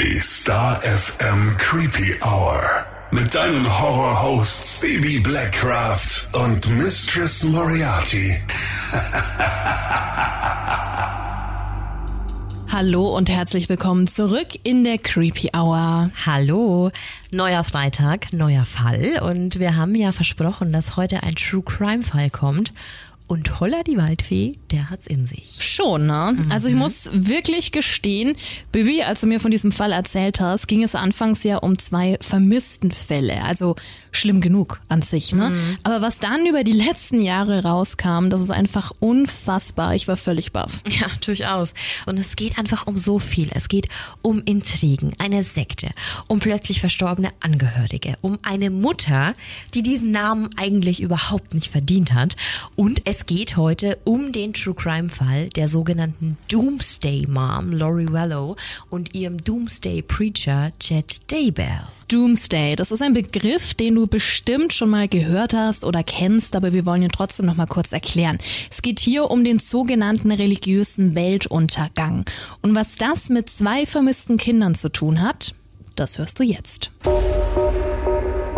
Die Star FM Creepy Hour. Mit deinen Horror-Hosts Baby Blackcraft und Mistress Moriarty. Hallo und herzlich willkommen zurück in der Creepy Hour. Hallo, neuer Freitag, neuer Fall und wir haben ja versprochen, dass heute ein True Crime Fall kommt und Holla die Waldfee, der hat's in sich. Schon, ne? Mhm. Also ich muss wirklich gestehen, Bibi, als du mir von diesem Fall erzählt hast, ging es anfangs ja um zwei vermissten Fälle. Also schlimm genug an sich, ne? Mhm. Aber was dann über die letzten Jahre rauskam, das ist einfach unfassbar. Ich war völlig baff. Ja, durchaus. Und es geht einfach um so viel. Es geht um Intrigen, eine Sekte, um plötzlich verstorbene Angehörige, um eine Mutter, die diesen Namen eigentlich überhaupt nicht verdient hat. Und es geht heute um den True Crime Fall der sogenannten Doomsday Mom, Lori Wellow, und ihrem Doomsday Preacher, Chet Daybell. Doomsday, das ist ein Begriff, den du bestimmt schon mal gehört hast oder kennst, aber wir wollen ihn trotzdem noch mal kurz erklären. Es geht hier um den sogenannten religiösen Weltuntergang. Und was das mit zwei vermissten Kindern zu tun hat, das hörst du jetzt.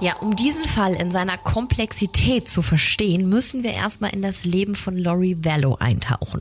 Ja, um diesen Fall in seiner Komplexität zu verstehen, müssen wir erstmal in das Leben von Lori Vallow eintauchen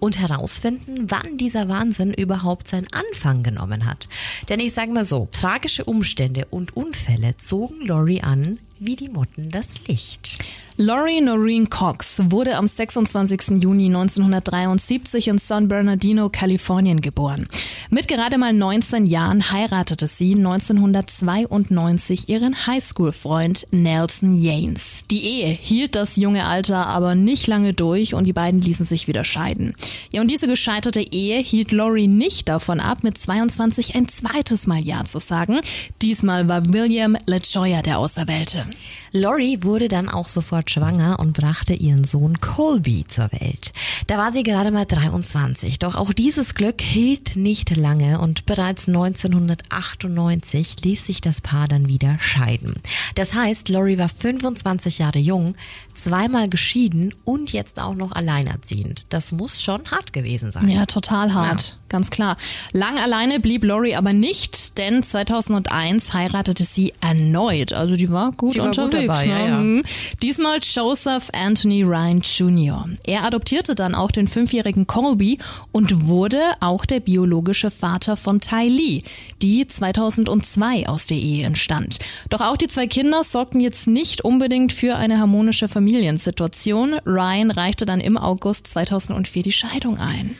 und herausfinden, wann dieser Wahnsinn überhaupt seinen Anfang genommen hat. Denn ich sage mal so, tragische Umstände und Unfälle zogen Lori an wie die Motten das Licht. Laurie Noreen Cox wurde am 26. Juni 1973 in San Bernardino, Kalifornien geboren. Mit gerade mal 19 Jahren heiratete sie 1992 ihren Highschool-Freund Nelson Yanes. Die Ehe hielt das junge Alter aber nicht lange durch und die beiden ließen sich wieder scheiden. Ja, und diese gescheiterte Ehe hielt Laurie nicht davon ab, mit 22 ein zweites Mal Ja zu sagen. Diesmal war William LaJoya der Auserwählte. Laurie wurde dann auch sofort sofort schwanger und brachte ihren Sohn Colby zur Welt. Da war sie gerade mal 23, doch auch dieses Glück hielt nicht lange und bereits 1998 ließ sich das Paar dann wieder scheiden. Das heißt, Lori war 25 Jahre jung, zweimal geschieden und jetzt auch noch alleinerziehend. Das muss schon hart gewesen sein. Ja, total hart. Ja. Ganz klar. Lang alleine blieb Lori aber nicht, denn 2001 heiratete sie erneut. Also die war gut die war unterwegs. Gut dabei, ne? ja, ja. Mhm. Diesmal Joseph Anthony Ryan Jr. Er adoptierte dann auch den fünfjährigen Colby und wurde auch der biologische Vater von Ty Lee, die 2002 aus der Ehe entstand. Doch auch die zwei Kinder sorgten jetzt nicht unbedingt für eine harmonische Familiensituation. Ryan reichte dann im August 2004 die Scheidung ein.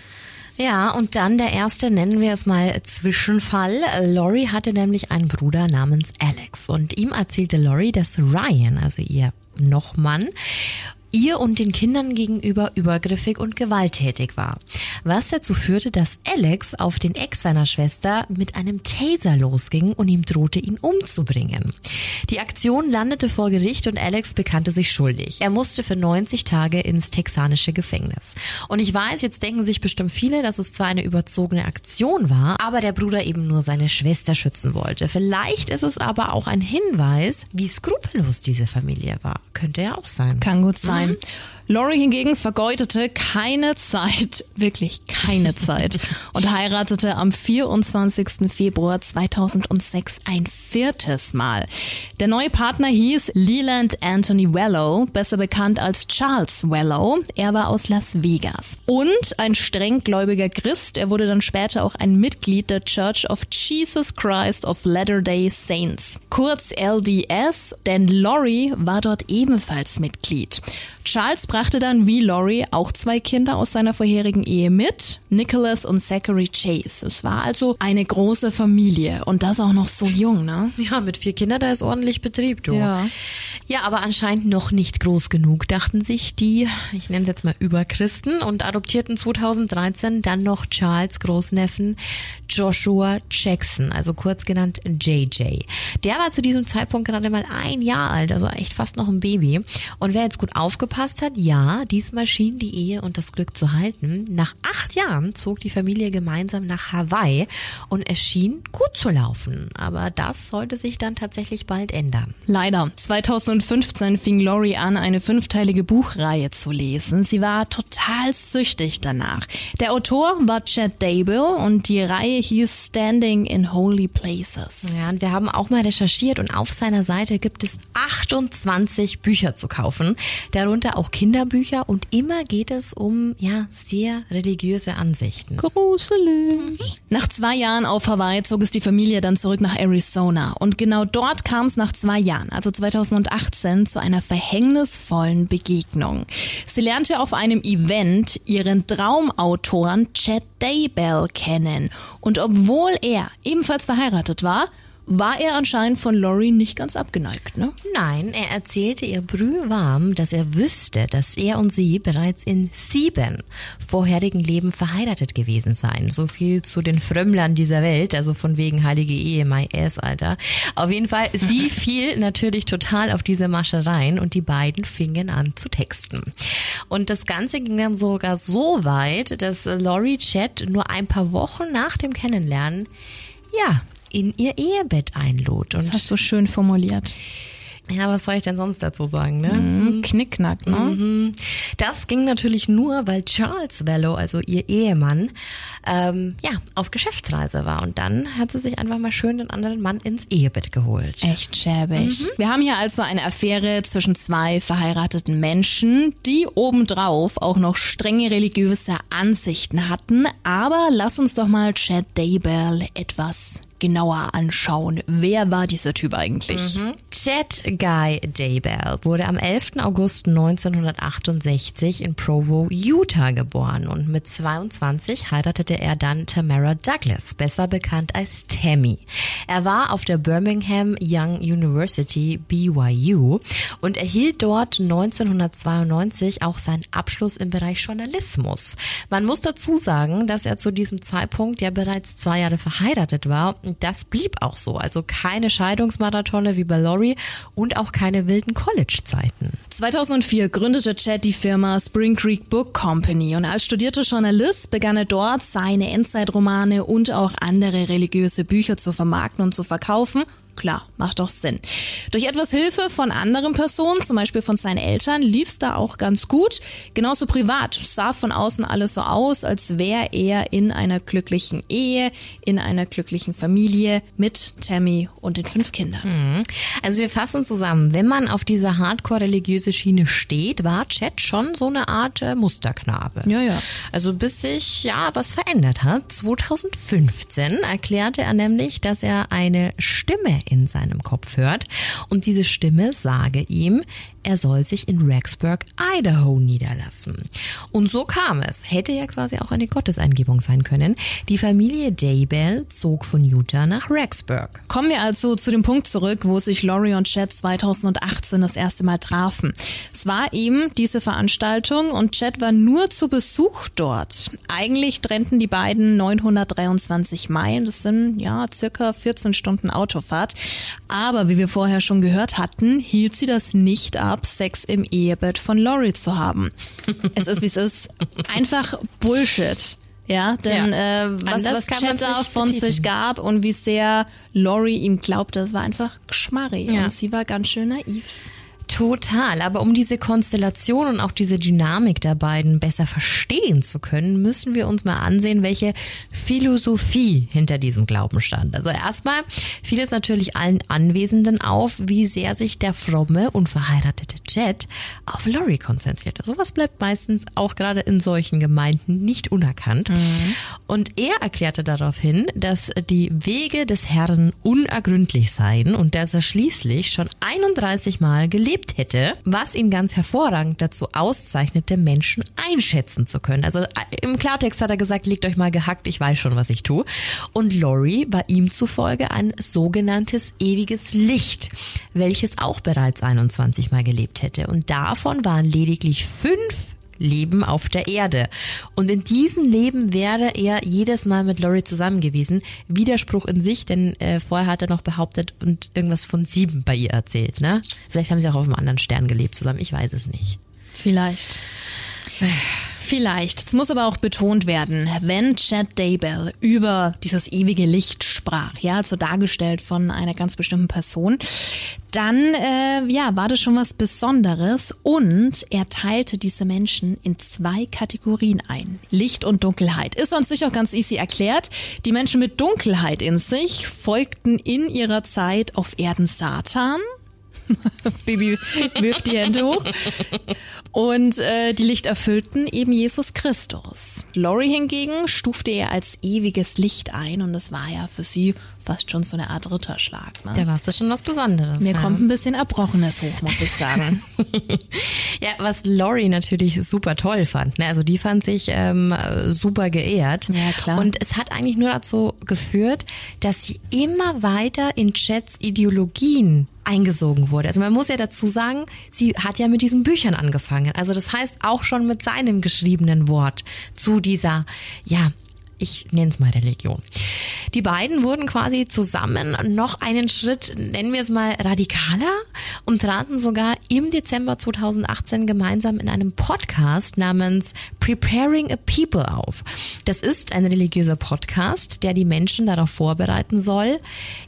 Ja, und dann der erste, nennen wir es mal Zwischenfall. Lori hatte nämlich einen Bruder namens Alex und ihm erzählte Lori, dass Ryan, also ihr noch Mann, ihr und den Kindern gegenüber übergriffig und gewalttätig war. Was dazu führte, dass Alex auf den Ex seiner Schwester mit einem Taser losging und ihm drohte, ihn umzubringen. Die Aktion landete vor Gericht und Alex bekannte sich schuldig. Er musste für 90 Tage ins texanische Gefängnis. Und ich weiß, jetzt denken sich bestimmt viele, dass es zwar eine überzogene Aktion war, aber der Bruder eben nur seine Schwester schützen wollte. Vielleicht ist es aber auch ein Hinweis, wie skrupellos diese Familie war. Könnte ja auch sein. Kann gut sein sein. Laurie hingegen vergeudete keine Zeit, wirklich keine Zeit und heiratete am 24. Februar 2006 ein viertes Mal. Der neue Partner hieß Leland Anthony Wellow, besser bekannt als Charles Wellow. Er war aus Las Vegas und ein strenggläubiger Christ. Er wurde dann später auch ein Mitglied der Church of Jesus Christ of Latter-day Saints, kurz LDS, denn Laurie war dort ebenfalls Mitglied. Charles brachte dann wie Laurie auch zwei Kinder aus seiner vorherigen Ehe mit, Nicholas und Zachary Chase. Es war also eine große Familie und das auch noch so jung, ne? Ja, mit vier Kindern, da ist ordentlich Betrieb, du. Ja. Ja, aber anscheinend noch nicht groß genug, dachten sich die, ich nenne es jetzt mal Überchristen und adoptierten 2013 dann noch Charles Großneffen Joshua Jackson, also kurz genannt JJ. Der war zu diesem Zeitpunkt gerade mal ein Jahr alt, also echt fast noch ein Baby. Und wer jetzt gut aufgepasst hat, ja, diesmal schien die Ehe und das Glück zu halten. Nach acht Jahren zog die Familie gemeinsam nach Hawaii und es schien gut zu laufen. Aber das sollte sich dann tatsächlich bald ändern. Leider. 2015 fing Laurie an, eine fünfteilige Buchreihe zu lesen. Sie war total süchtig danach. Der Autor war Chad Dable und die Reihe hieß Standing in Holy Places. Ja, und wir haben auch mal recherchiert und auf seiner Seite gibt es 28 Bücher zu kaufen, darunter auch Kinderbücher und immer geht es um ja sehr religiöse Ansichten. Gruselig. Nach zwei Jahren auf Hawaii zog es die Familie dann zurück nach Arizona und genau dort kam es nach zwei Jahren, also 2018, zu einer verhängnisvollen Begegnung. Sie lernte auf einem Event ihren Traumautoren Chad Daybell kennen und obwohl er ebenfalls verheiratet war, war er anscheinend von Laurie nicht ganz abgeneigt, ne? Nein, er erzählte ihr brühwarm, dass er wüsste, dass er und sie bereits in sieben vorherigen Leben verheiratet gewesen seien. So viel zu den Frömmlern dieser Welt, also von wegen heilige Ehe, my ass, Alter. Auf jeden Fall, sie fiel natürlich total auf diese Masche rein und die beiden fingen an zu texten. Und das Ganze ging dann sogar so weit, dass Laurie Chet nur ein paar Wochen nach dem Kennenlernen ja, in ihr Ehebett einlud. Und das hast du schön formuliert. Ja, was soll ich denn sonst dazu sagen, ne? Mhm, Knickknack, ne? Mhm. Das ging natürlich nur, weil Charles Vello, also ihr Ehemann, ähm, ja, auf Geschäftsreise war. Und dann hat sie sich einfach mal schön den anderen Mann ins Ehebett geholt. Echt schäbig. Mhm. Wir haben hier also eine Affäre zwischen zwei verheirateten Menschen, die obendrauf auch noch strenge religiöse Ansichten hatten. Aber lass uns doch mal Chad Daybell etwas genauer anschauen. Wer war dieser Typ eigentlich? Mhm. Chad Guy Daybell wurde am 11. August 1968 in Provo, Utah geboren und mit 22 heiratete er dann Tamara Douglas, besser bekannt als Tammy. Er war auf der Birmingham Young University BYU und erhielt dort 1992 auch seinen Abschluss im Bereich Journalismus. Man muss dazu sagen, dass er zu diesem Zeitpunkt ja bereits zwei Jahre verheiratet war das blieb auch so. Also keine Scheidungsmarathone wie bei Laurie und auch keine wilden College-Zeiten. 2004 gründete Chad die Firma Spring Creek Book Company und als studierter Journalist begann er dort seine Endzeitromane und auch andere religiöse Bücher zu vermarkten und zu verkaufen Klar, macht doch Sinn. Durch etwas Hilfe von anderen Personen, zum Beispiel von seinen Eltern, lief's da auch ganz gut. Genauso privat sah von außen alles so aus, als wäre er in einer glücklichen Ehe, in einer glücklichen Familie mit Tammy und den fünf Kindern. Mhm. Also wir fassen zusammen, wenn man auf diese hardcore-religiöse Schiene steht, war Chet schon so eine Art äh, Musterknabe. Ja, ja. Also bis sich ja was verändert hat. 2015 erklärte er nämlich, dass er eine Stimme in seinem Kopf hört. Und diese Stimme sage ihm, er soll sich in Rexburg, Idaho niederlassen. Und so kam es. Hätte ja quasi auch eine Gotteseingebung sein können. Die Familie Daybell zog von Utah nach Rexburg. Kommen wir also zu dem Punkt zurück, wo sich Laurie und Chad 2018 das erste Mal trafen. Es war eben diese Veranstaltung und Chad war nur zu Besuch dort. Eigentlich trennten die beiden 923 Meilen. Das sind ja circa 14 Stunden Autofahrt. Aber wie wir vorher schon gehört hatten, hielt sie das nicht ab, Sex im Ehebett von Laurie zu haben. es ist, wie es ist, einfach Bullshit. Ja, denn ja. Äh, was, was Chat da von betiteln. sich gab und wie sehr Laurie ihm glaubte, das war einfach Geschmarri. Ja. Und sie war ganz schön naiv. Total, aber um diese Konstellation und auch diese Dynamik der beiden besser verstehen zu können, müssen wir uns mal ansehen, welche Philosophie hinter diesem Glauben stand. Also erstmal fiel es natürlich allen Anwesenden auf, wie sehr sich der fromme und verheiratete Jet auf Laurie konzentrierte. Sowas bleibt meistens auch gerade in solchen Gemeinden nicht unerkannt. Mhm. Und er erklärte daraufhin, dass die Wege des Herrn unergründlich seien und dass er schließlich schon 31 Mal gelebt gelebt hätte, was ihn ganz hervorragend dazu auszeichnete, Menschen einschätzen zu können. Also äh, im Klartext hat er gesagt, legt euch mal gehackt, ich weiß schon, was ich tue. Und Laurie war ihm zufolge ein sogenanntes ewiges Licht, welches auch bereits 21 Mal gelebt hätte. Und davon waren lediglich fünf Leben auf der Erde. Und in diesem Leben wäre er jedes Mal mit Laurie zusammen gewesen. Widerspruch in sich, denn äh, vorher hat er noch behauptet und irgendwas von sieben bei ihr erzählt. Ne? Vielleicht haben sie auch auf einem anderen Stern gelebt zusammen, ich weiß es nicht. Vielleicht. Vielleicht. Es muss aber auch betont werden, wenn Chad Daybell über dieses ewige Licht sprach, ja, also dargestellt von einer ganz bestimmten Person, dann äh, ja, war das schon was Besonderes und er teilte diese Menschen in zwei Kategorien ein. Licht und Dunkelheit. Ist uns sicher auch ganz easy erklärt. Die Menschen mit Dunkelheit in sich folgten in ihrer Zeit auf Erden Satan. Baby wirft die Hände hoch und äh, die Lichterfüllten eben Jesus Christus. Laurie hingegen stufte er als ewiges Licht ein und das war ja für sie fast schon so eine Art Ritterschlag. Ne? Da warst du schon was Besonderes. Mir ja. kommt ein bisschen Erbrochenes hoch, muss ich sagen. ja, was Laurie natürlich super toll fand. Ne? Also die fand sich ähm, super geehrt. Ja, klar. Und es hat eigentlich nur dazu geführt, dass sie immer weiter in Chats Ideologien eingesogen wurde. Also man muss ja dazu sagen, sie hat ja mit diesen Büchern angefangen. Also das heißt auch schon mit seinem geschriebenen Wort zu dieser, ja, ich nenne es mal Religion. Die beiden wurden quasi zusammen noch einen Schritt, nennen wir es mal radikaler und traten sogar im Dezember 2018 gemeinsam in einem Podcast namens Preparing a People auf. Das ist ein religiöser Podcast, der die Menschen darauf vorbereiten soll,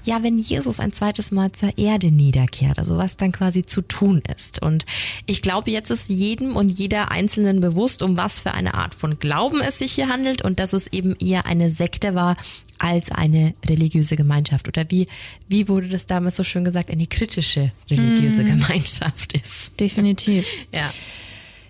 ja, wenn Jesus ein zweites Mal zur Erde niederkehrt, also was dann quasi zu tun ist. Und ich glaube, jetzt ist jedem und jeder Einzelnen bewusst, um was für eine Art von Glauben es sich hier handelt und dass es eben eher eine Sekte war als eine religiöse Gemeinschaft. Oder wie, wie wurde das damals so schön gesagt, eine kritische religiöse mm. Gemeinschaft ist. Definitiv. ja.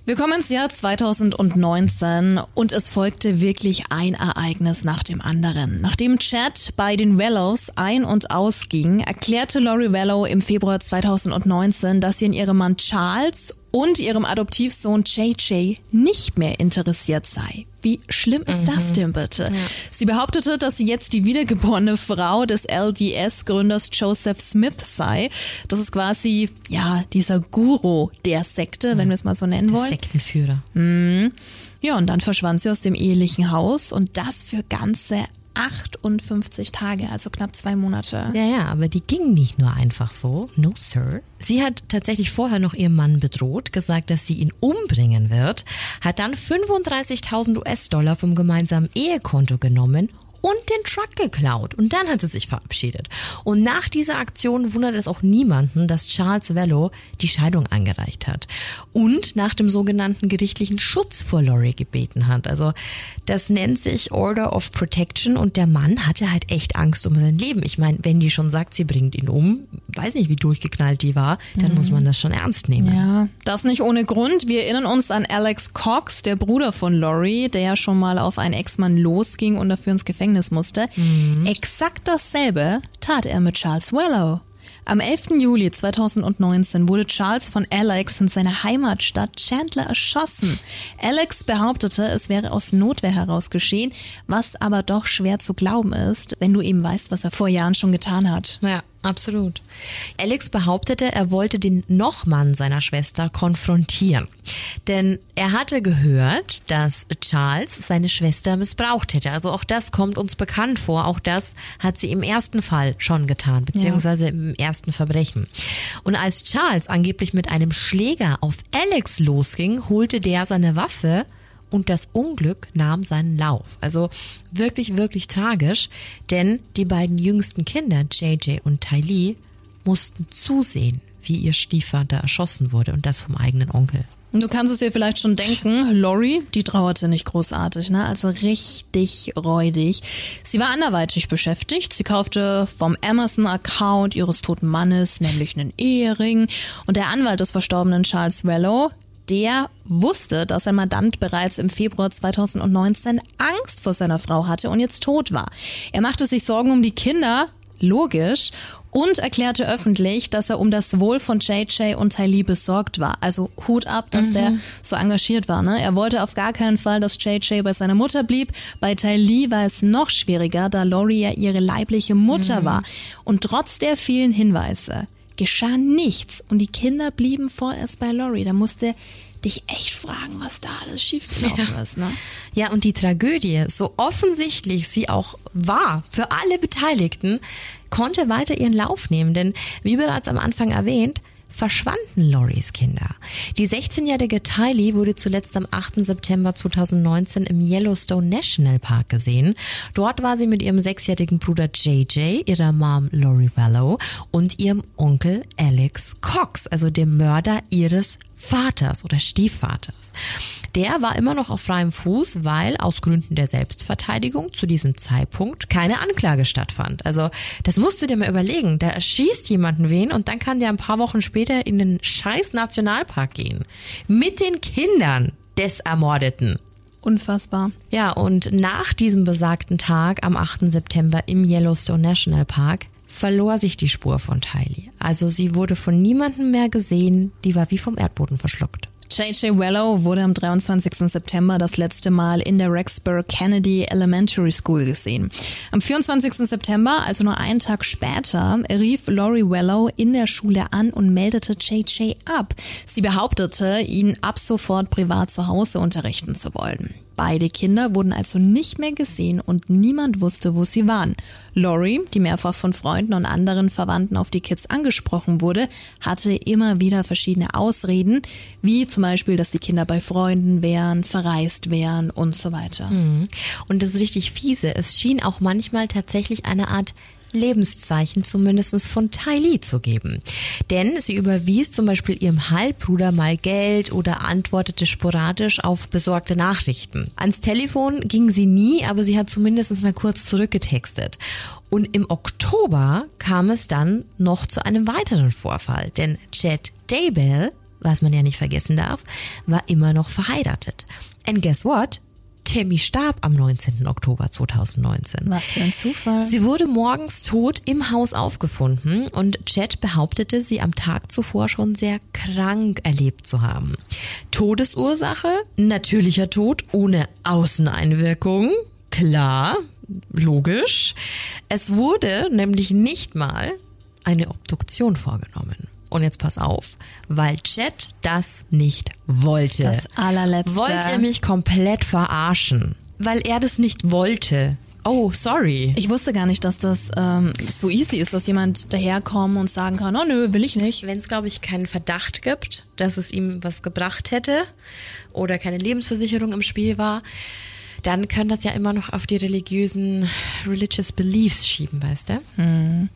Wir kommen ins Jahr 2019 und es folgte wirklich ein Ereignis nach dem anderen. Nachdem Chad bei den Wellows ein- und ausging, erklärte Laurie Wellow im Februar 2019, dass sie in ihrem Mann Charles und ihrem Adoptivsohn JJ nicht mehr interessiert sei. Wie schlimm ist mhm. das denn bitte? Ja. Sie behauptete, dass sie jetzt die wiedergeborene Frau des LDS-Gründers Joseph Smith sei. Das ist quasi, ja, dieser Guru der Sekte, mhm. wenn wir es mal so nennen der wollen. Sektenführer. Mhm. Ja, und dann verschwand sie aus dem ehelichen Haus und das für ganze 58 Tage, also knapp zwei Monate. Ja, ja, aber die ging nicht nur einfach so. No, sir. Sie hat tatsächlich vorher noch ihren Mann bedroht, gesagt, dass sie ihn umbringen wird, hat dann 35.000 US-Dollar vom gemeinsamen Ehekonto genommen und den Truck geklaut. Und dann hat sie sich verabschiedet. Und nach dieser Aktion wundert es auch niemanden, dass Charles Vello die Scheidung eingereicht hat und nach dem sogenannten gerichtlichen Schutz vor Laurie gebeten hat. Also das nennt sich Order of Protection und der Mann hatte halt echt Angst um sein Leben. Ich meine, wenn die schon sagt, sie bringt ihn um, weiß nicht, wie durchgeknallt die war, dann mhm. muss man das schon ernst nehmen. Ja, das nicht ohne Grund. Wir erinnern uns an Alex Cox, der Bruder von Laurie, der ja schon mal auf einen Ex-Mann losging und dafür ins Gefängnis Gefängnis musste. Mhm. Exakt dasselbe tat er mit Charles Wellow. Am 11. Juli 2019 wurde Charles von Alex in seiner Heimatstadt Chandler erschossen. Alex behauptete, es wäre aus Notwehr heraus geschehen, was aber doch schwer zu glauben ist, wenn du eben weißt, was er vor Jahren schon getan hat. Ja. Absolut. Alex behauptete, er wollte den Nochmann seiner Schwester konfrontieren. Denn er hatte gehört, dass Charles seine Schwester missbraucht hätte. Also auch das kommt uns bekannt vor. Auch das hat sie im ersten Fall schon getan, beziehungsweise ja. im ersten Verbrechen. Und als Charles angeblich mit einem Schläger auf Alex losging, holte der seine Waffe und das Unglück nahm seinen Lauf. Also wirklich, wirklich tragisch, denn die beiden jüngsten Kinder, JJ und Ty mussten zusehen, wie ihr Stiefvater erschossen wurde und das vom eigenen Onkel. Du kannst es dir vielleicht schon denken, Lori, die trauerte nicht großartig, ne? Also richtig räudig. Sie war anderweitig beschäftigt. Sie kaufte vom Amazon-Account ihres toten Mannes nämlich einen Ehering. Und der Anwalt des verstorbenen Charles Wellow, der wusste, dass sein Mandant bereits im Februar 2019 Angst vor seiner Frau hatte und jetzt tot war. Er machte sich Sorgen um die Kinder, logisch, und erklärte öffentlich, dass er um das Wohl von JJ und Tylee besorgt war. Also Hut ab, dass mhm. der so engagiert war. Ne? Er wollte auf gar keinen Fall, dass JJ bei seiner Mutter blieb. Bei Tylee war es noch schwieriger, da Laurie ja ihre leibliche Mutter mhm. war. Und trotz der vielen Hinweise geschah nichts und die Kinder blieben vorerst bei Laurie. Da musste dich echt fragen, was da alles schiefgelaufen ja. ist. Ne? Ja, und die Tragödie, so offensichtlich sie auch war für alle Beteiligten, konnte weiter ihren Lauf nehmen. Denn wie bereits am Anfang erwähnt, verschwanden Loris Kinder. Die 16-jährige Tylee wurde zuletzt am 8. September 2019 im Yellowstone National Park gesehen. Dort war sie mit ihrem sechsjährigen Bruder JJ, ihrer Mom Lori Vallow und ihrem Onkel Alex Cox, also dem Mörder ihres Vaters oder Stiefvaters. Der war immer noch auf freiem Fuß, weil aus Gründen der Selbstverteidigung zu diesem Zeitpunkt keine Anklage stattfand. Also das musst du dir mal überlegen. Da erschießt jemanden wen und dann kann der ein paar Wochen später in den scheiß Nationalpark gehen. Mit den Kindern des Ermordeten. Unfassbar. Ja, und nach diesem besagten Tag am 8. September im Yellowstone National Park verlor sich die Spur von Tylee. Also sie wurde von niemandem mehr gesehen, die war wie vom Erdboden verschluckt. J.J. Wellow wurde am 23. September das letzte Mal in der Rexburg Kennedy Elementary School gesehen. Am 24. September, also nur einen Tag später, rief Laurie Wellow in der Schule an und meldete J.J. ab. Sie behauptete, ihn ab sofort privat zu Hause unterrichten zu wollen. Beide Kinder wurden also nicht mehr gesehen und niemand wusste, wo sie waren. Lori, die mehrfach von Freunden und anderen Verwandten auf die Kids angesprochen wurde, hatte immer wieder verschiedene Ausreden, wie zum Beispiel, dass die Kinder bei Freunden wären, verreist wären und so weiter. Mhm. Und das ist richtig fiese. Es schien auch manchmal tatsächlich eine Art Lebenszeichen zumindest von Tylee zu geben. Denn sie überwies zum Beispiel ihrem Halbbruder mal Geld oder antwortete sporadisch auf besorgte Nachrichten. Ans Telefon ging sie nie, aber sie hat zumindest mal kurz zurückgetextet. Und im Oktober kam es dann noch zu einem weiteren Vorfall, denn Chad Daybell, was man ja nicht vergessen darf, war immer noch verheiratet. And guess what? Tammy starb am 19. Oktober 2019. Was für ein Zufall. Sie wurde morgens tot im Haus aufgefunden und Chad behauptete, sie am Tag zuvor schon sehr krank erlebt zu haben. Todesursache? Natürlicher Tod ohne Außeneinwirkung. Klar, logisch. Es wurde nämlich nicht mal eine Obduktion vorgenommen. Und jetzt pass auf, weil Chat das nicht wollte. Das allerletzte. Wollte er mich komplett verarschen, weil er das nicht wollte. Oh, sorry. Ich wusste gar nicht, dass das ähm, so easy ist, dass jemand daherkommen und sagen kann, oh nö, will ich nicht. Wenn es, glaube ich, keinen Verdacht gibt, dass es ihm was gebracht hätte oder keine Lebensversicherung im Spiel war, dann können das ja immer noch auf die religiösen religious beliefs schieben, weißt du? Hm.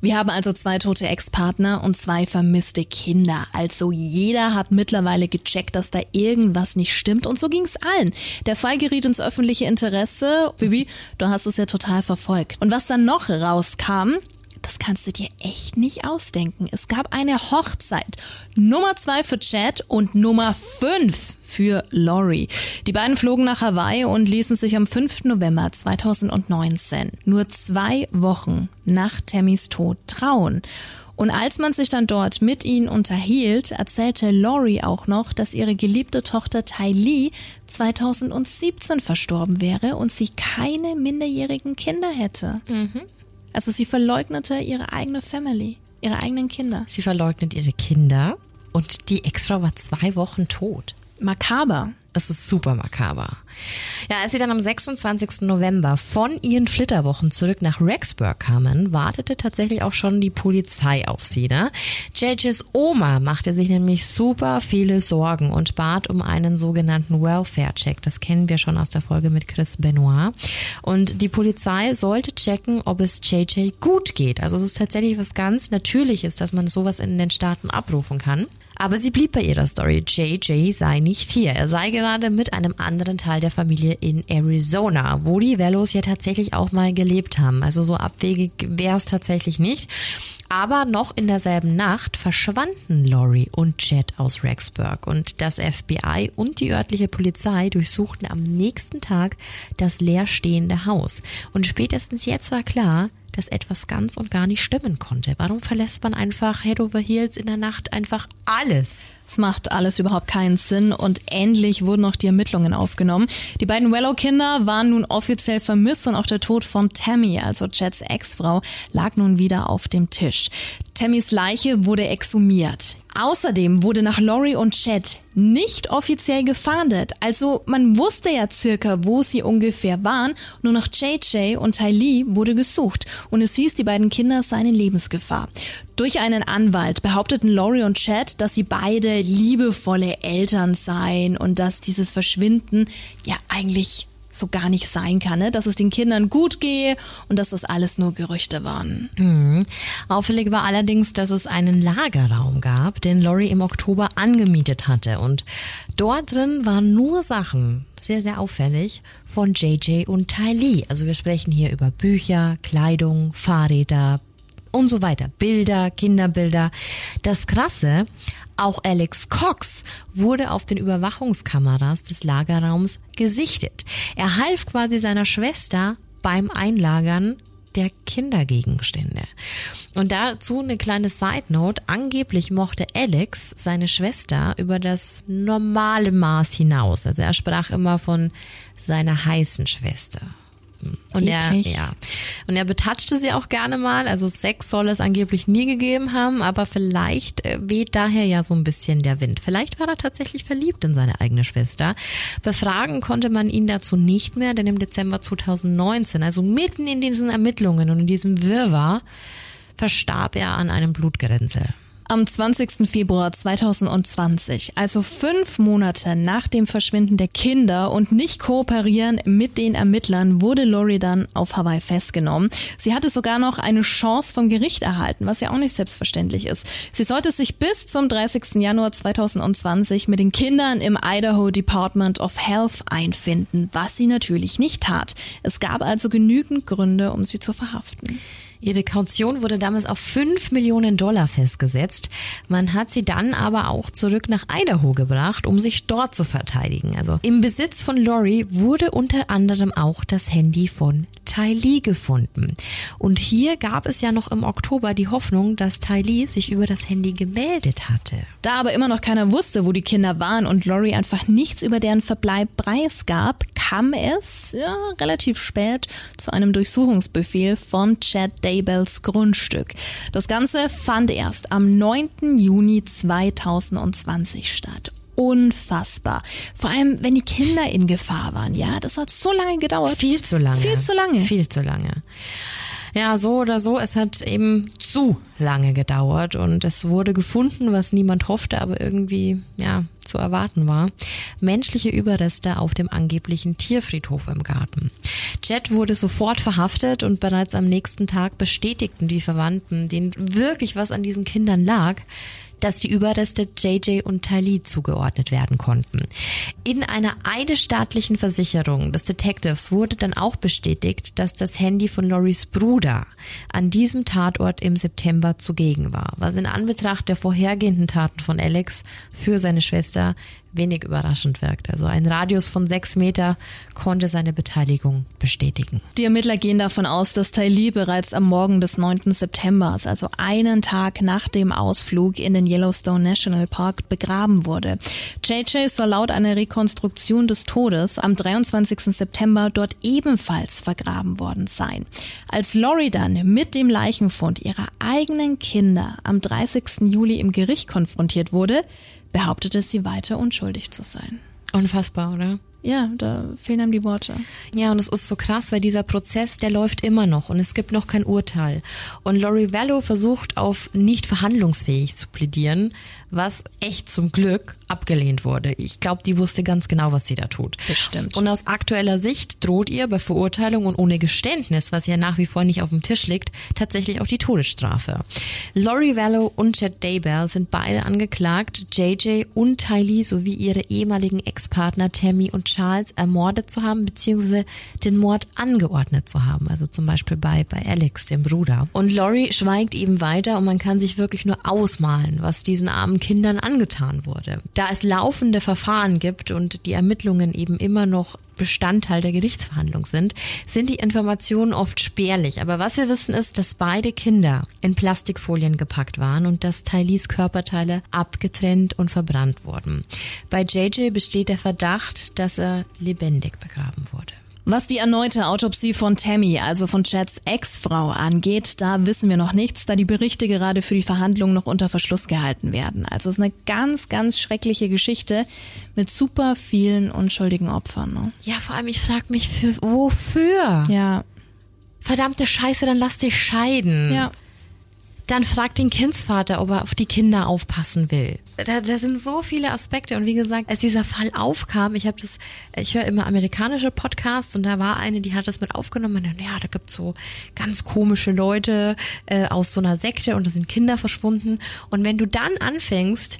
Wir haben also zwei tote Ex-Partner und zwei vermisste Kinder. Also jeder hat mittlerweile gecheckt, dass da irgendwas nicht stimmt und so ging's allen. Der Fall geriet ins öffentliche Interesse. Bibi, du hast es ja total verfolgt. Und was dann noch rauskam, das kannst du dir echt nicht ausdenken. Es gab eine Hochzeit. Nummer zwei für Chad und Nummer fünf für Lori. Die beiden flogen nach Hawaii und ließen sich am 5. November 2019, nur zwei Wochen nach Tammys Tod, trauen. Und als man sich dann dort mit ihnen unterhielt, erzählte Lori auch noch, dass ihre geliebte Tochter Ty Lee 2017 verstorben wäre und sie keine minderjährigen Kinder hätte. Mhm. Also sie verleugnete ihre eigene Family, ihre eigenen Kinder. Sie verleugnet ihre Kinder und die Ex-Frau war zwei Wochen tot. Makaber. Es ist super makaber. Ja, als sie dann am 26. November von ihren Flitterwochen zurück nach Rexburg kamen, wartete tatsächlich auch schon die Polizei auf sie. Ne? JJs Oma machte sich nämlich super viele Sorgen und bat um einen sogenannten Welfare-Check. Das kennen wir schon aus der Folge mit Chris Benoit. Und die Polizei sollte checken, ob es JJ gut geht. Also es ist tatsächlich was ganz Natürliches, dass man sowas in den Staaten abrufen kann. Aber sie blieb bei ihrer Story. JJ sei nicht hier. Er sei gerade mit einem anderen Teil der Familie in Arizona, wo die Velos ja tatsächlich auch mal gelebt haben. Also so abwegig wäre es tatsächlich nicht. Aber noch in derselben Nacht verschwanden Lori und Jet aus Rexburg und das FBI und die örtliche Polizei durchsuchten am nächsten Tag das leerstehende Haus. Und spätestens jetzt war klar, dass etwas ganz und gar nicht stimmen konnte. Warum verlässt man einfach Head over Heels in der Nacht einfach alles? Es macht alles überhaupt keinen Sinn und endlich wurden auch die Ermittlungen aufgenommen. Die beiden Wellow-Kinder waren nun offiziell vermisst und auch der Tod von Tammy, also Jets Ex-Frau, lag nun wieder auf dem Tisch. Tammys Leiche wurde exhumiert. Außerdem wurde nach Laurie und Chad nicht offiziell gefahndet. Also man wusste ja circa, wo sie ungefähr waren. Nur nach JJ und Ty Lee wurde gesucht. Und es hieß, die beiden Kinder seien in Lebensgefahr. Durch einen Anwalt behaupteten Laurie und Chad, dass sie beide liebevolle Eltern seien und dass dieses Verschwinden ja eigentlich so gar nicht sein kann, ne? dass es den Kindern gut gehe und dass das alles nur Gerüchte waren. Mhm. Auffällig war allerdings, dass es einen Lagerraum gab, den Laurie im Oktober angemietet hatte und dort drin waren nur Sachen, sehr, sehr auffällig, von JJ und Ty Lee. Also wir sprechen hier über Bücher, Kleidung, Fahrräder, und so weiter. Bilder, Kinderbilder. Das Krasse, auch Alex Cox wurde auf den Überwachungskameras des Lagerraums gesichtet. Er half quasi seiner Schwester beim Einlagern der Kindergegenstände. Und dazu eine kleine Side Note. Angeblich mochte Alex seine Schwester über das normale Maß hinaus. Also er sprach immer von seiner heißen Schwester. Und er, ja. Und er betatschte sie auch gerne mal. Also Sex soll es angeblich nie gegeben haben, aber vielleicht äh, weht daher ja so ein bisschen der Wind. Vielleicht war er tatsächlich verliebt in seine eigene Schwester. Befragen konnte man ihn dazu nicht mehr, denn im Dezember 2019, also mitten in diesen Ermittlungen und in diesem Wirrwarr, verstarb er an einem Blutgerinnsel. Am 20. Februar 2020, also fünf Monate nach dem Verschwinden der Kinder und nicht kooperieren mit den Ermittlern, wurde Lori dann auf Hawaii festgenommen. Sie hatte sogar noch eine Chance vom Gericht erhalten, was ja auch nicht selbstverständlich ist. Sie sollte sich bis zum 30. Januar 2020 mit den Kindern im Idaho Department of Health einfinden, was sie natürlich nicht tat. Es gab also genügend Gründe, um sie zu verhaften. Ihre Kaution wurde damals auf 5 Millionen Dollar festgesetzt. Man hat sie dann aber auch zurück nach Idaho gebracht, um sich dort zu verteidigen. Also im Besitz von Lori wurde unter anderem auch das Handy von Ty Lee gefunden. Und hier gab es ja noch im Oktober die Hoffnung, dass Ty Lee sich über das Handy gemeldet hatte. Da aber immer noch keiner wusste, wo die Kinder waren und Lori einfach nichts über deren Verbleib preisgab, kam es ja, relativ spät zu einem Durchsuchungsbefehl von Chad Daybells Grundstück. Das Ganze fand erst am 9. Juni 2020 statt unfassbar. Vor allem, wenn die Kinder in Gefahr waren, ja. Das hat so lange gedauert. Viel zu lange. Viel zu lange. Viel zu lange. Ja, so oder so, es hat eben zu lange gedauert und es wurde gefunden, was niemand hoffte, aber irgendwie, ja, zu erwarten war. Menschliche Überreste auf dem angeblichen Tierfriedhof im Garten. Jet wurde sofort verhaftet und bereits am nächsten Tag bestätigten die Verwandten, denen wirklich was an diesen Kindern lag, dass die Überreste JJ und Tali zugeordnet werden konnten. In einer eidesstaatlichen Versicherung des Detectives wurde dann auch bestätigt, dass das Handy von Loris Bruder an diesem Tatort im September zugegen war, was in Anbetracht der vorhergehenden Taten von Alex für seine Schwester wenig überraschend wirkt. Also ein Radius von sechs Meter konnte seine Beteiligung bestätigen. Die Ermittler gehen davon aus, dass Tai Lee bereits am Morgen des 9. September, also einen Tag nach dem Ausflug in den Yellowstone National Park, begraben wurde. JJ soll laut einer Rekonstruktion des Todes am 23. September dort ebenfalls vergraben worden sein. Als Lori dann mit dem Leichenfund ihrer eigenen Kinder am 30. Juli im Gericht konfrontiert wurde, behauptete sie weiter unschuldig zu sein. Unfassbar, oder? Ja, da fehlen einem die Worte. Ja, und es ist so krass, weil dieser Prozess, der läuft immer noch und es gibt noch kein Urteil. Und Lori Vallow versucht auf nicht verhandlungsfähig zu plädieren, was echt zum Glück abgelehnt wurde. Ich glaube, die wusste ganz genau, was sie da tut. Bestimmt. Und aus aktueller Sicht droht ihr bei Verurteilung und ohne Geständnis, was ja nach wie vor nicht auf dem Tisch liegt, tatsächlich auch die Todesstrafe. Laurie Vallow und Chad Daybell sind beide angeklagt, JJ und Tylee sowie ihre ehemaligen Ex-Partner Tammy und Charles ermordet zu haben, beziehungsweise den Mord angeordnet zu haben. Also zum Beispiel bei, bei Alex, dem Bruder. Und Laurie schweigt eben weiter und man kann sich wirklich nur ausmalen, was diesen armen Kindern angetan wurde. Da es laufende Verfahren gibt und die Ermittlungen eben immer noch Bestandteil der Gerichtsverhandlung sind, sind die Informationen oft spärlich. Aber was wir wissen ist, dass beide Kinder in Plastikfolien gepackt waren und dass Tylees Körperteile abgetrennt und verbrannt wurden. Bei JJ besteht der Verdacht, dass er lebendig begraben wurde. Was die erneute Autopsie von Tammy, also von Chads Ex-Frau, angeht, da wissen wir noch nichts, da die Berichte gerade für die Verhandlungen noch unter Verschluss gehalten werden. Also es ist eine ganz, ganz schreckliche Geschichte mit super vielen unschuldigen Opfern. Ne? Ja, vor allem, ich frage mich, für, wofür? Ja. Verdammte Scheiße, dann lass dich scheiden. Ja. Dann frag den Kindsvater, ob er auf die Kinder aufpassen will. Da, da sind so viele Aspekte und wie gesagt, als dieser Fall aufkam, ich habe das, ich höre immer amerikanische Podcasts und da war eine, die hat das mit aufgenommen. Und ja, da gibt's so ganz komische Leute äh, aus so einer Sekte und da sind Kinder verschwunden. Und wenn du dann anfängst,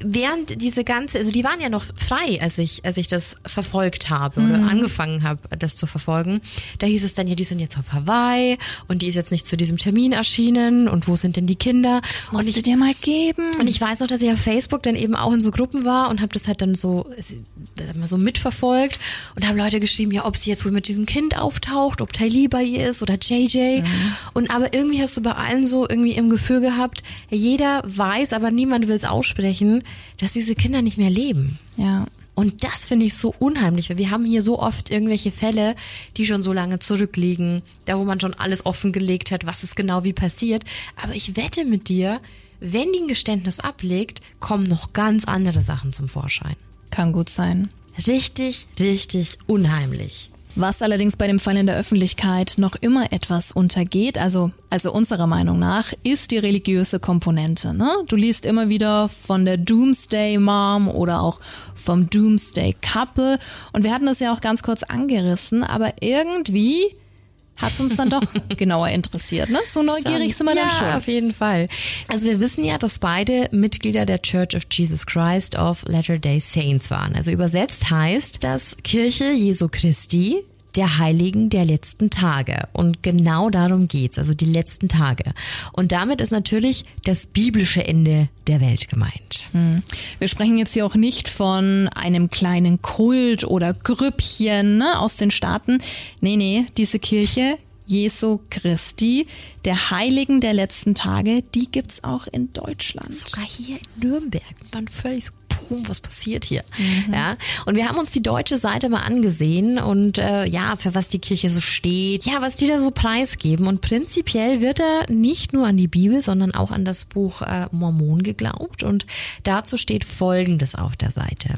während diese ganze, also die waren ja noch frei, als ich, als ich das verfolgt habe oder Mhm. angefangen habe, das zu verfolgen. Da hieß es dann, ja, die sind jetzt auf Hawaii und die ist jetzt nicht zu diesem Termin erschienen und wo sind denn die Kinder? Das musst ich, du dir mal geben. und ich weiß noch, dass ich auf Facebook dann eben auch in so Gruppen war und habe das halt dann so mal so mitverfolgt und haben Leute geschrieben, ja, ob sie jetzt wohl mit diesem Kind auftaucht, ob Tylee bei ihr ist oder JJ. Und aber irgendwie hast du bei allen so irgendwie im Gefühl gehabt, jeder weiß, aber niemand will es aussprechen, dass diese Kinder nicht mehr leben. ja. Und das finde ich so unheimlich, weil wir haben hier so oft irgendwelche Fälle, die schon so lange zurückliegen, da wo man schon alles offengelegt hat, was ist genau wie passiert. Aber ich wette mit dir, wenn die ein Geständnis ablegt, kommen noch ganz andere Sachen zum Vorschein. Kann gut sein. Richtig, richtig unheimlich. Was allerdings bei dem Fall in der Öffentlichkeit noch immer etwas untergeht, also, also unserer Meinung nach, ist die religiöse Komponente. Ne? Du liest immer wieder von der Doomsday Mom oder auch vom Doomsday Couple. Und wir hatten das ja auch ganz kurz angerissen, aber irgendwie hat's uns dann doch genauer interessiert. Ne? So neugierig sind wir ja, dann schon. auf jeden Fall. Also wir wissen ja, dass beide Mitglieder der Church of Jesus Christ of Latter-day Saints waren. Also übersetzt heißt das Kirche Jesu Christi der Heiligen der letzten Tage. Und genau darum geht's, also die letzten Tage. Und damit ist natürlich das biblische Ende der Welt gemeint. Wir sprechen jetzt hier auch nicht von einem kleinen Kult oder Grüppchen ne, aus den Staaten. Nee, nee, diese Kirche Jesu Christi, der Heiligen der letzten Tage, die gibt's auch in Deutschland. Sogar hier in Nürnberg. Wir waren völlig pum, was passiert hier? Ja. Und wir haben uns die deutsche Seite mal angesehen und äh, ja, für was die Kirche so steht, ja, was die da so preisgeben. Und prinzipiell wird da nicht nur an die Bibel, sondern auch an das Buch äh, Mormon geglaubt. Und dazu steht Folgendes auf der Seite.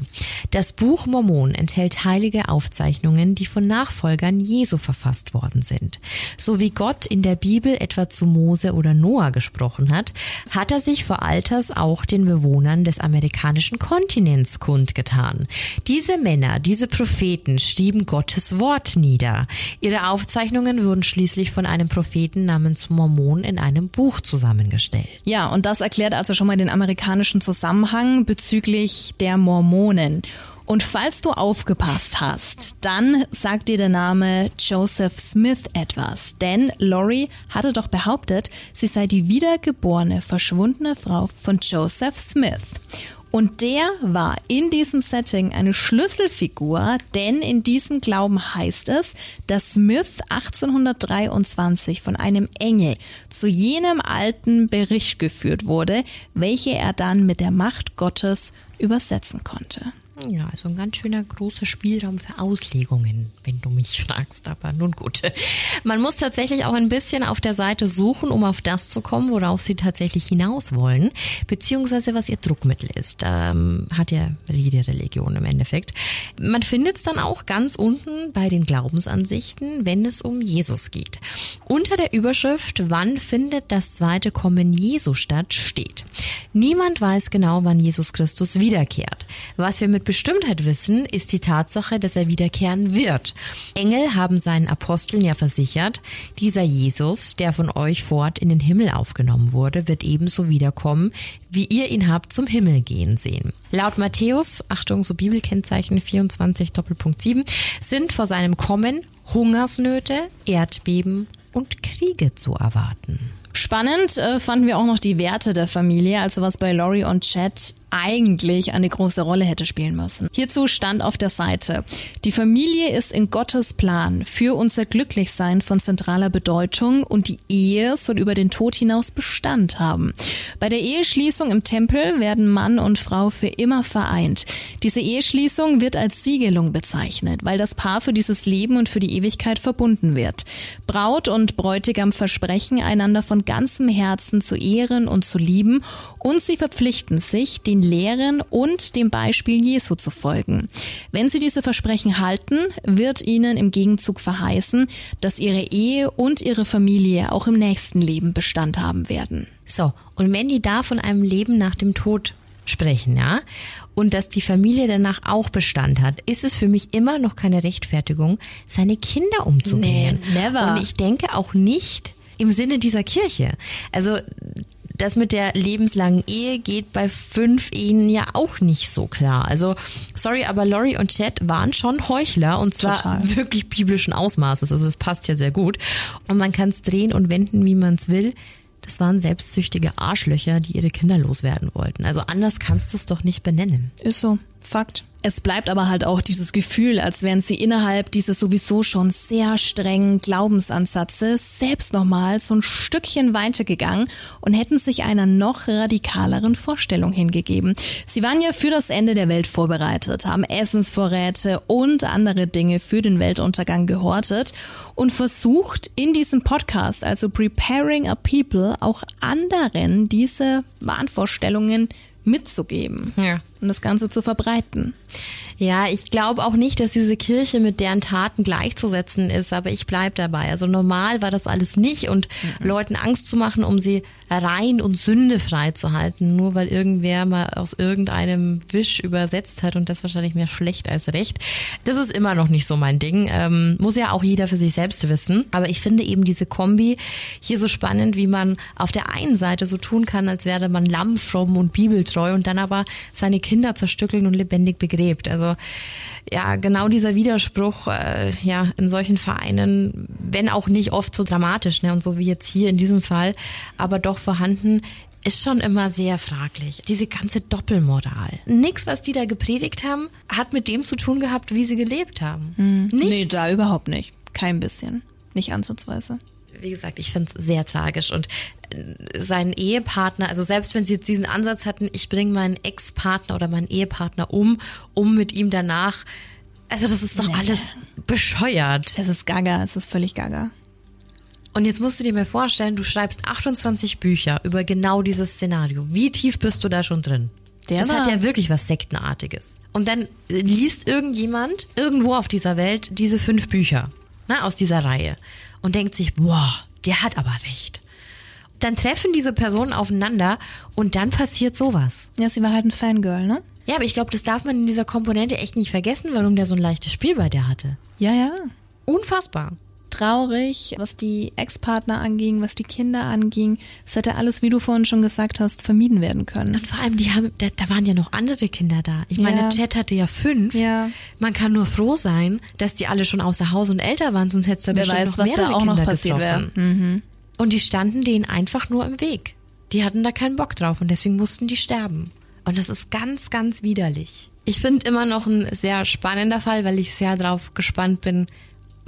Das Buch Mormon enthält heilige Aufzeichnungen, die von Nachfolgern Jesu verfasst worden sind. So wie Gott in der Bibel etwa zu Mose oder Noah gesprochen hat, hat er sich vor Alters auch den Bewohnern des amerikanischen Kontinents kundgetan. Diese Männer, diese Propheten schrieben Gottes Wort nieder. Ihre Aufzeichnungen wurden schließlich von einem Propheten namens Mormon in einem Buch zusammengestellt. Ja, und das erklärt also schon mal den amerikanischen Zusammenhang bezüglich der Mormonen. Und falls du aufgepasst hast, dann sagt dir der Name Joseph Smith etwas. Denn Lori hatte doch behauptet, sie sei die wiedergeborene, verschwundene Frau von Joseph Smith. Und der war in diesem Setting eine Schlüsselfigur, denn in diesem Glauben heißt es, dass Smith 1823 von einem Engel zu jenem alten Bericht geführt wurde, welche er dann mit der Macht Gottes übersetzen konnte. Ja, also ein ganz schöner großer Spielraum für Auslegungen, wenn du mich fragst. Aber nun gut. Man muss tatsächlich auch ein bisschen auf der Seite suchen, um auf das zu kommen, worauf sie tatsächlich hinaus wollen, beziehungsweise was ihr Druckmittel ist. Ähm, hat ja jede Religion im Endeffekt. Man findet es dann auch ganz unten bei den Glaubensansichten, wenn es um Jesus geht. Unter der Überschrift Wann findet das zweite Kommen Jesu statt steht. Niemand weiß genau, wann Jesus Christus wiederkehrt. Was wir mit Bestimmtheit wissen, ist die Tatsache, dass er wiederkehren wird. Engel haben seinen Aposteln ja versichert, dieser Jesus, der von euch fort in den Himmel aufgenommen wurde, wird ebenso wiederkommen, wie ihr ihn habt zum Himmel gehen sehen. Laut Matthäus, Achtung, so Bibelkennzeichen 24 Doppelpunkt 7, sind vor seinem Kommen Hungersnöte, Erdbeben und Kriege zu erwarten. Spannend äh, fanden wir auch noch die Werte der Familie, also was bei Laurie und Chad eigentlich eine große Rolle hätte spielen müssen. Hierzu stand auf der Seite, die Familie ist in Gottes Plan für unser Glücklichsein von zentraler Bedeutung und die Ehe soll über den Tod hinaus Bestand haben. Bei der Eheschließung im Tempel werden Mann und Frau für immer vereint. Diese Eheschließung wird als Siegelung bezeichnet, weil das Paar für dieses Leben und für die Ewigkeit verbunden wird. Braut und Bräutigam versprechen einander von ganzem Herzen zu ehren und zu lieben und sie verpflichten sich, den Lehren und dem Beispiel Jesu zu folgen. Wenn sie diese Versprechen halten, wird ihnen im Gegenzug verheißen, dass ihre Ehe und ihre Familie auch im nächsten Leben Bestand haben werden. So, und wenn die da von einem Leben nach dem Tod sprechen, ja, und dass die Familie danach auch Bestand hat, ist es für mich immer noch keine Rechtfertigung, seine Kinder umzubringen. Nee, never. Und ich denke auch nicht im Sinne dieser Kirche. Also das mit der lebenslangen Ehe geht bei fünf Ehen ja auch nicht so klar. Also, sorry, aber Laurie und Chad waren schon Heuchler und zwar Total. wirklich biblischen Ausmaßes. Also es passt ja sehr gut. Und man kann es drehen und wenden, wie man es will. Das waren selbstsüchtige Arschlöcher, die ihre Kinder loswerden wollten. Also anders kannst du es doch nicht benennen. Ist so. Fakt. Es bleibt aber halt auch dieses Gefühl, als wären sie innerhalb dieses sowieso schon sehr strengen Glaubensansatzes selbst nochmal so ein Stückchen weitergegangen und hätten sich einer noch radikaleren Vorstellung hingegeben. Sie waren ja für das Ende der Welt vorbereitet, haben Essensvorräte und andere Dinge für den Weltuntergang gehortet und versucht in diesem Podcast, also Preparing a People, auch anderen diese Wahnvorstellungen mitzugeben Ja. Und das Ganze zu verbreiten. Ja, ich glaube auch nicht, dass diese Kirche mit deren Taten gleichzusetzen ist, aber ich bleib dabei. Also normal war das alles nicht und Leuten Angst zu machen, um sie rein und sündefrei zu halten, nur weil irgendwer mal aus irgendeinem Wisch übersetzt hat und das wahrscheinlich mehr schlecht als recht. Das ist immer noch nicht so mein Ding. Ähm, muss ja auch jeder für sich selbst wissen. Aber ich finde eben diese Kombi hier so spannend, wie man auf der einen Seite so tun kann, als wäre man lammfromm und bibeltreu und dann aber seine Kinder zerstückeln und lebendig begräbt. Also ja, genau dieser Widerspruch, äh, ja, in solchen Vereinen, wenn auch nicht oft so dramatisch, ne, und so wie jetzt hier in diesem Fall, aber doch vorhanden, ist schon immer sehr fraglich. Diese ganze Doppelmoral. Nix, was die da gepredigt haben, hat mit dem zu tun gehabt, wie sie gelebt haben. Nichts. Nee, da überhaupt nicht. Kein bisschen. Nicht ansatzweise. Wie gesagt, ich finde es sehr tragisch und äh, seinen Ehepartner, also selbst wenn sie jetzt diesen Ansatz hatten, ich bringe meinen Ex-Partner oder meinen Ehepartner um, um mit ihm danach, also das ist doch Nee. alles bescheuert. Es ist gaga, es ist völlig gaga. Und jetzt musst du dir mal vorstellen, du schreibst 28 Bücher über genau dieses Szenario. Wie tief bist du da schon drin? Der das war- hat ja wirklich was Sektenartiges. Und dann liest irgendjemand irgendwo auf dieser Welt diese fünf Bücher ne, aus dieser Reihe und denkt sich, boah, der hat aber recht. Dann treffen diese Personen aufeinander und dann passiert sowas. Ja, sie war halt ein Fangirl, ne? Ja, aber ich glaube, das darf man in dieser Komponente echt nicht vergessen, warum der so ein leichtes Spiel bei der hatte. Ja, ja. Unfassbar. Traurig, was die Ex-Partner anging, was die Kinder anging. Es hätte alles, wie du vorhin schon gesagt hast, vermieden werden können. Und vor allem, die haben, da, da waren ja noch andere Kinder da. Ich meine, Ja. Chat hatte ja fünf. Ja. Man kann nur froh sein, dass die alle schon außer Haus und älter waren, sonst hätte es da Wer bestimmt weiß, noch was da auch noch Kinder passiert wäre. getroffen. Und die standen denen einfach nur im Weg. Die hatten da keinen Bock drauf und deswegen mussten die sterben. Und das ist ganz, ganz widerlich. Ich finde immer noch ein sehr spannender Fall, weil ich sehr drauf gespannt bin,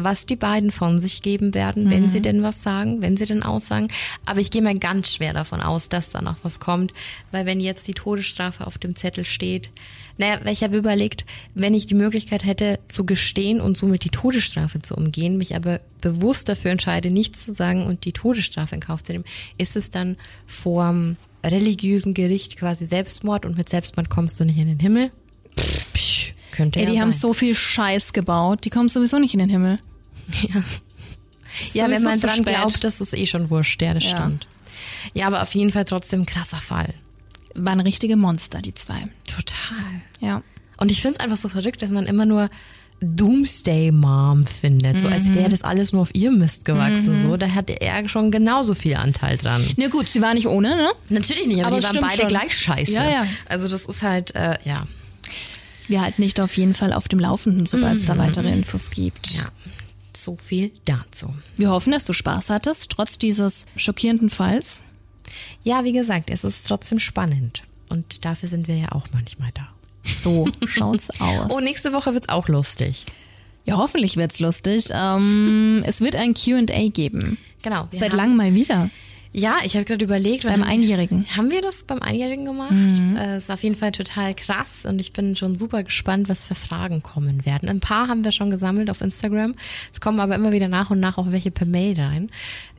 was die beiden von sich geben werden, wenn sie denn was sagen, wenn sie denn aussagen. Aber ich gehe mir ganz schwer davon aus, dass da noch was kommt, weil wenn jetzt die Todesstrafe auf dem Zettel steht, naja, ich habe überlegt, wenn ich die Möglichkeit hätte zu gestehen und somit die Todesstrafe zu umgehen, mich aber bewusst dafür entscheide, nichts zu sagen und die Todesstrafe in Kauf zu nehmen, ist es dann vorm religiösen Gericht quasi Selbstmord und mit Selbstmord kommst du nicht in den Himmel? Psch, könnte Ey, ja die haben sein. so viel Scheiß gebaut, die kommen sowieso nicht in den Himmel. Ja, wenn Sowieso man zu dran spät. glaubt, das ist eh schon wurscht, ja, das Ja. stimmt. Ja, aber auf jeden Fall trotzdem ein krasser Fall. Waren richtige Monster, die zwei. Total. Ja. Und ich finde es einfach so verrückt, dass man immer nur Doomsday Mom findet, so als wäre das alles nur auf ihr Mist gewachsen. So, da hat er schon genauso viel Anteil dran. Na gut, sie war nicht ohne, ne? Natürlich nicht, aber, Aber die waren beide schon. gleich scheiße. Ja, ja. Also das ist halt, äh, ja, Wir halten nicht auf jeden Fall auf dem Laufenden, sobald es da weitere Infos gibt. ja, so viel dazu. Wir hoffen, dass du Spaß hattest, trotz dieses schockierenden Falls. Ja, wie gesagt, es ist trotzdem spannend. Und dafür sind wir ja auch manchmal da. So schaut's aus. Oh, nächste Woche wird's auch lustig. Ja, hoffentlich wird's lustig. Ähm, es wird ein Q&A geben. Genau. Seit langem mal wieder. Ja, ich habe gerade überlegt. Beim Einjährigen. Haben wir das beim Einjährigen gemacht? Mhm. Äh, ist auf jeden Fall total krass und ich bin schon super gespannt, was für Fragen kommen werden. Ein paar haben wir schon gesammelt auf Instagram. Es kommen aber immer wieder nach und nach auch welche per Mail rein.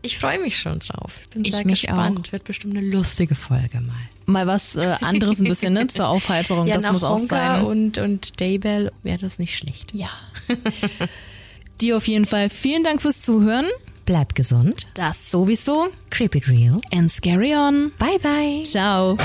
Ich freue mich schon drauf. Ich bin Ich sehr mich gespannt. Wird bestimmt eine lustige Folge mal. Mal was äh, anderes ein bisschen, ne? Zur Aufheiterung. ja, das muss auch Honka sein. und, und Daybell wäre das nicht schlecht. Ja. Dir auf jeden Fall vielen Dank fürs Zuhören. Bleibt gesund. Das sowieso. Creep it real. And scary on. Bye bye. Ciao.